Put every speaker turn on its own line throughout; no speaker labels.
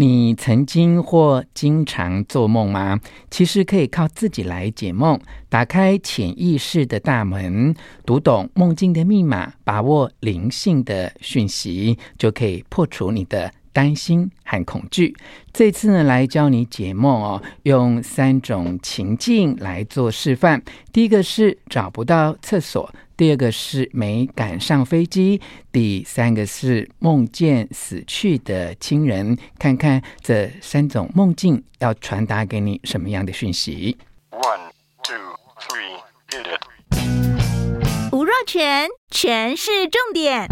你曾经或经常做梦吗？其实可以靠自己来解梦，打开潜意识的大门，读懂梦境的密码，把握灵性的讯息，就可以破除你的担心和恐惧。这次呢，来教你解梦哦，用三种情境来做示范。第一个是找不到厕所。第二个是没赶上飞机，第三个是梦见死去的亲人。看看这三种梦境要传达给你什么样的讯息
？One, two, three, hit it！
吴若全，全是重点，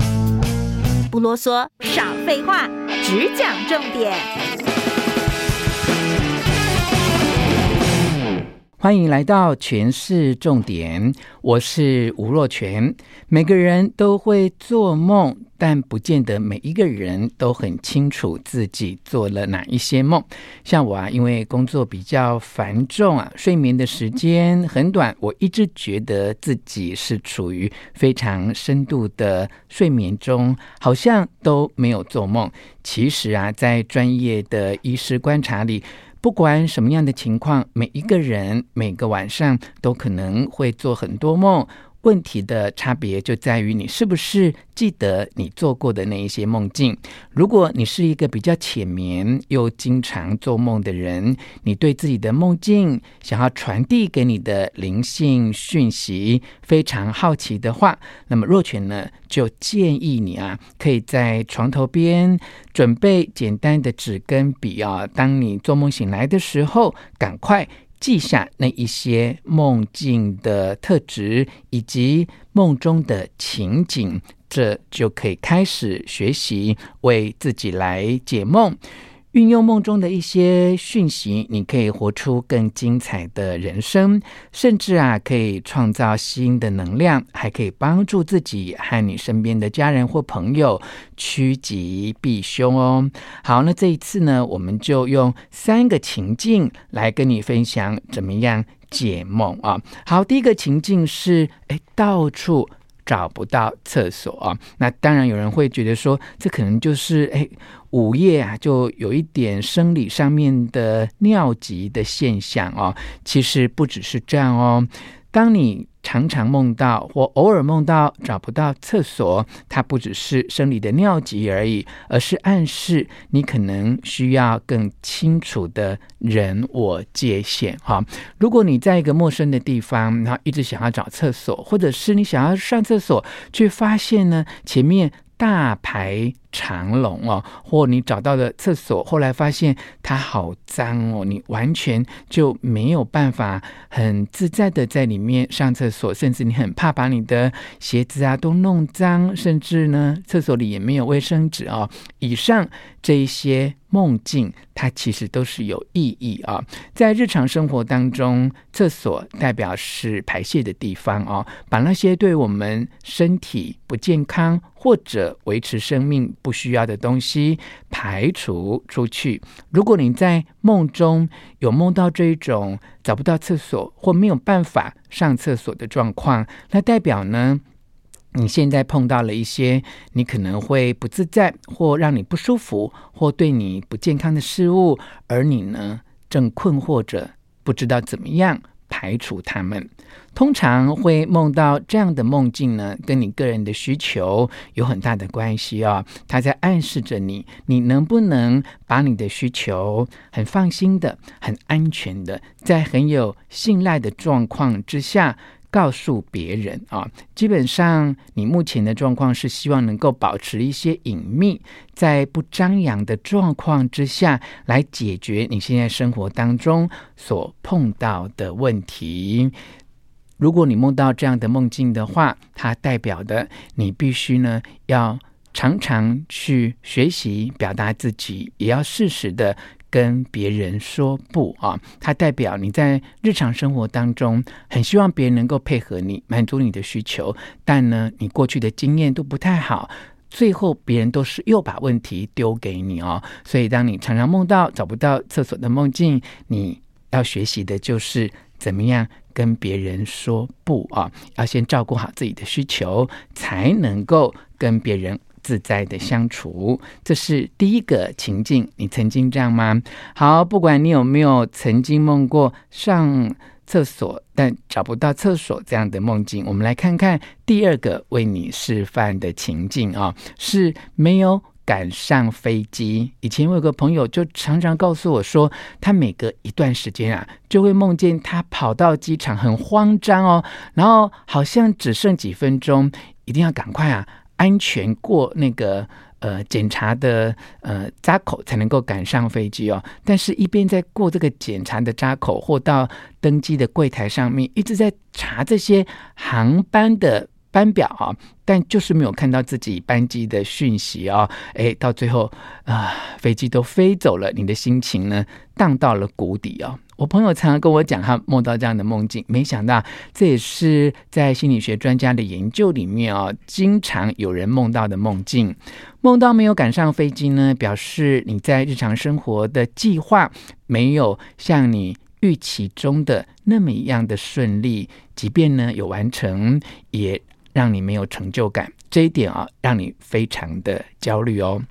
不啰嗦，少废话，只讲重点。
欢迎来到权式重点，我是吴若全。每个人都会做梦，但不见得每一个人都很清楚自己做了哪一些梦。像我啊，因为工作比较繁重啊，睡眠的时间很短，我一直觉得自己是处于非常深度的睡眠中，好像都没有做梦。其实啊，在专业的医师观察里，不管什么样的情况，每一个人每个晚上都可能会做很多梦。问题的差别就在于你是不是记得你做过的那一些梦境。如果你是一个比较浅眠又经常做梦的人，你对自己的梦境想要传递给你的灵性讯息非常好奇的话，那么若泉呢就建议你啊，可以在床头边准备简单的纸跟笔啊，当你做梦醒来的时候，赶快。记下那一些梦境的特质以及梦中的情景，这就可以开始学习为自己来解梦。运用梦中的一些讯息，你可以活出更精彩的人生，甚至啊，可以创造新的能量，还可以帮助自己和你身边的家人或朋友趋吉避凶哦。好，那这一次呢，我们就用三个情境来跟你分享怎么样解梦啊。好，第一个情境是，哎，到处找不到厕所啊。那当然有人会觉得说，这可能就是哎。午夜啊，就有一点生理上面的尿急的现象哦。其实不只是这样哦。当你常常梦到或偶尔梦到找不到厕所，它不只是生理的尿急而已，而是暗示你可能需要更清楚的人我界限哈。如果你在一个陌生的地方，然后一直想要找厕所，或者是你想要上厕所，却发现呢前面大排长龙哦，或你找到了厕所，后来发现它好脏哦，你完全就没有办法很自在的在里面上厕所，甚至你很怕把你的鞋子啊都弄脏，甚至呢厕所里也没有卫生纸哦。以上这一些梦境，它其实都是有意义啊。在日常生活当中，厕所代表是排泄的地方哦，把那些对我们身体不健康或者维持生命。不需要的东西排除出去。如果你在梦中有梦到这一种找不到厕所或没有办法上厕所的状况，那代表呢，你现在碰到了一些你可能会不自在或让你不舒服或对你不健康的事物，而你呢，正困惑着，不知道怎么样。排除他们，通常会梦到这样的梦境呢，跟你个人的需求有很大的关系哦。他在暗示着你，你能不能把你的需求很放心的、很安全的，在很有信赖的状况之下。告诉别人啊，基本上你目前的状况是希望能够保持一些隐秘，在不张扬的状况之下来解决你现在生活当中所碰到的问题。如果你梦到这样的梦境的话，它代表的你必须呢要常常去学习表达自己，也要适时的。跟别人说不啊，它代表你在日常生活当中很希望别人能够配合你，满足你的需求，但呢，你过去的经验都不太好，最后别人都是又把问题丢给你哦。所以，当你常常梦到找不到厕所的梦境，你要学习的就是怎么样跟别人说不啊，要先照顾好自己的需求，才能够跟别人。自在的相处。这是第一个情境，你曾经这样吗？好，不管你有没有曾经梦过上厕所但找不到厕所这样的梦境，我们来看看第二个为你示范的情境啊，是没有。赶上飞机。以前我有个朋友就常常告诉我说，他每隔一段时间啊，就会梦见他跑到机场，很慌张哦，然后好像只剩几分钟，一定要赶快啊，安全过那个呃检查的呃闸口，才能够赶上飞机哦。但是，一边在过这个检查的闸口，或到登机的柜台上面，一直在查这些航班的。班表啊，但就是没有看到自己班机的讯息啊，哎，到最后啊，飞机都飞走了，你的心情呢，荡到了谷底啊。我朋友常常跟我讲，他梦到这样的梦境，没想到这也是在心理学专家的研究里面啊，经常有人梦到的梦境。梦到没有赶上飞机呢，表示你在日常生活的计划没有像你预期中的那么一样的顺利，即便呢有完成，也。让你没有成就感，这一点啊，让你非常的焦虑哦。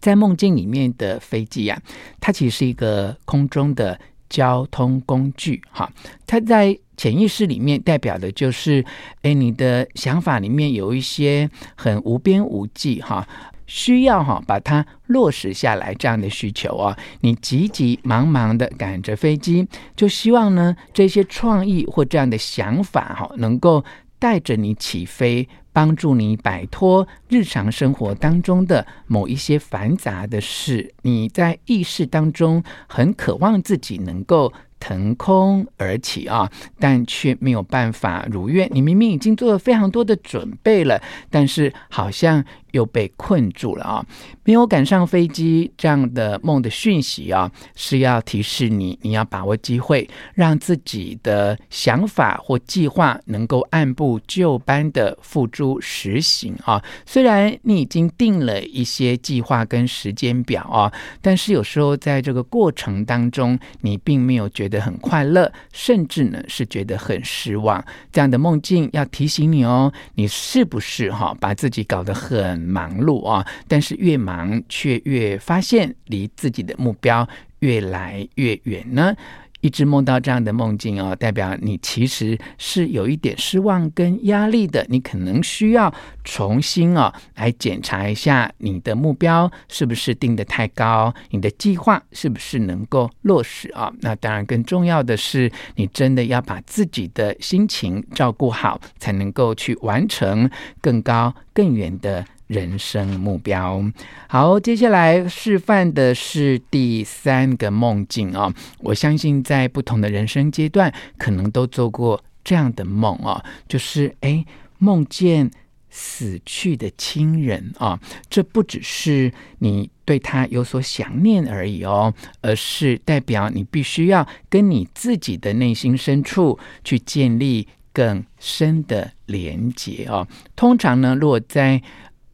在梦境里面的飞机啊，它其实是一个空中的交通工具，哈，它在潜意识里面代表的就是，哎，你的想法里面有一些很无边无际，哈，需要哈把它落实下来这样的需求啊，你急急忙忙的赶着飞机，就希望呢这些创意或这样的想法哈能够。带着你起飞，帮助你摆脱日常生活当中的某一些繁杂的事。你在意识当中很渴望自己能够。腾空而起啊，但却没有办法如愿。你明明已经做了非常多的准备了，但是好像又被困住了啊！没有赶上飞机这样的梦的讯息啊，是要提示你，你要把握机会，让自己的想法或计划能够按部就班的付诸实行啊。虽然你已经定了一些计划跟时间表啊，但是有时候在这个过程当中，你并没有觉得。很快乐，甚至呢是觉得很失望。这样的梦境要提醒你哦，你是不是哈把自己搞得很忙碌啊？但是越忙却越发现离自己的目标越来越远呢？一直梦到这样的梦境哦，代表你其实是有一点失望跟压力的。你可能需要重新哦来检查一下你的目标是不是定得太高，你的计划是不是能够落实啊？那当然，更重要的是，你真的要把自己的心情照顾好，才能够去完成更高更远的。人生目标。好，接下来示范的是第三个梦境啊、哦。我相信在不同的人生阶段，可能都做过这样的梦、哦，就是哎，梦见死去的亲人啊、哦。这不只是你对他有所想念而已哦，而是代表你必须要跟你自己的内心深处去建立更深的连结哦。通常呢，如果在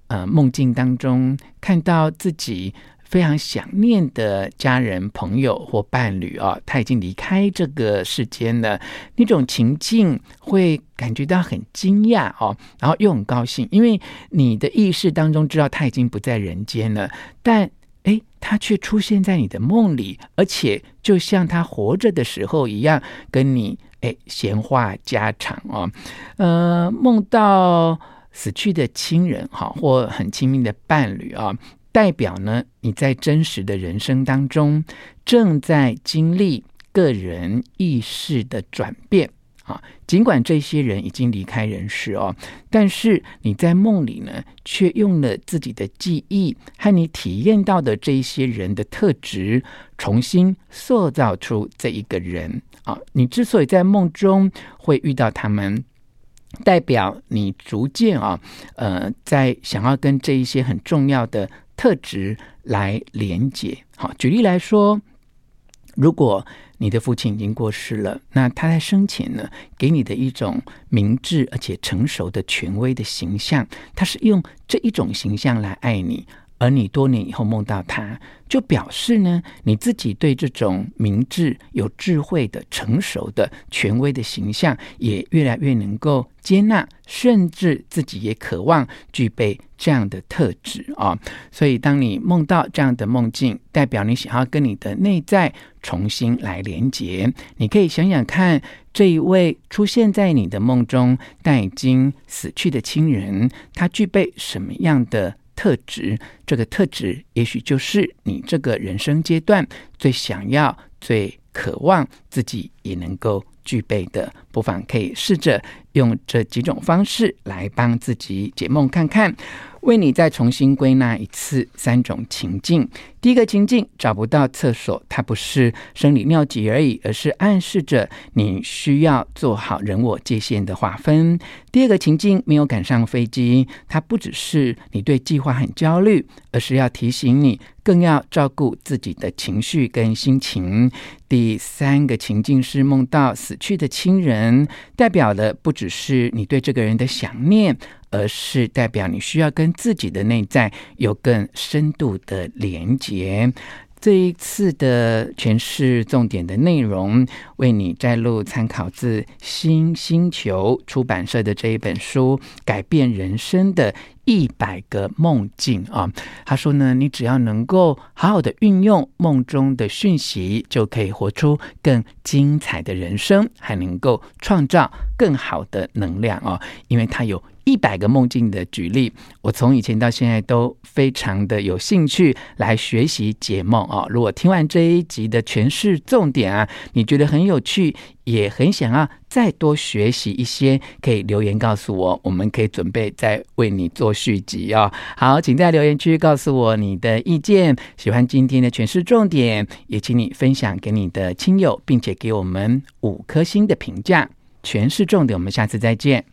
呃，梦境当中看到自己非常想念的家人、朋友或伴侣啊、哦，他已经离开这个世间了，那种情境会感觉到很惊讶哦，然后又很高兴，因为你的意识当中知道他已经不在人间了，但诶，他却出现在你的梦里，而且就像他活着的时候一样，跟你诶闲话家常哦，呃，梦到。死去的亲人，哈，或很亲密的伴侣啊，代表呢，你在真实的人生当中正在经历个人意识的转变啊。尽管这些人已经离开人世哦，但是你在梦里呢，却用了自己的记忆和你体验到的这些人的特质，重新塑造出这一个人啊。你之所以在梦中会遇到他们。代表你逐渐啊，呃，在想要跟这一些很重要的特质来连接。好，举例来说，如果你的父亲已经过世了，那他在生前呢，给你的一种明智而且成熟的权威的形象，他是用这一种形象来爱你，而你多年以后梦到他，就表示呢，你自己对这种明智、有智慧的、成熟的、权威的形象，也越来越能够接纳，甚至自己也渴望具备这样的特质啊。所以，当你梦到这样的梦境，代表你想要跟你的内在重新来连接。你可以想想看，这一位出现在你的梦中但已经死去的亲人，他具备什么样的特质，这个特质也许就是你这个人生阶段最想要、最渴望自己也能够具备的。不妨可以试着用这几种方式来帮自己解梦看看。为你再重新归纳一次三种情境。第一个情境，找不到厕所，它不是生理尿急而已，而是暗示着你需要做好人我界限的划分。第二个情境，没有赶上飞机，它不只是你对计划很焦虑，而是要提醒你更要照顾自己的情绪跟心情。第三个情境是梦到死去的亲人，代表的不只是你对这个人的想念。而是代表你需要跟自己的内在有更深度的连接。这一次的诠释重点的内容，为你摘录参考自新星球出版社的这一本书《改变人生的一百个梦境》啊。他说呢，你只要能够好好的运用梦中的讯息，就可以活出更精彩的人生，还能够创造更好的能量啊，因为他有。一百个梦境的举例，我从以前到现在都非常的有兴趣来学习解梦啊！如果听完这一集的诠释重点啊，你觉得很有趣，也很想要再多学习一些，可以留言告诉我，我们可以准备再为你做续集哦。好，请在留言区告诉我你的意见，喜欢今天的诠释重点，也请你分享给你的亲友，并且给我们五颗星的评价。诠释重点，我们下次再见。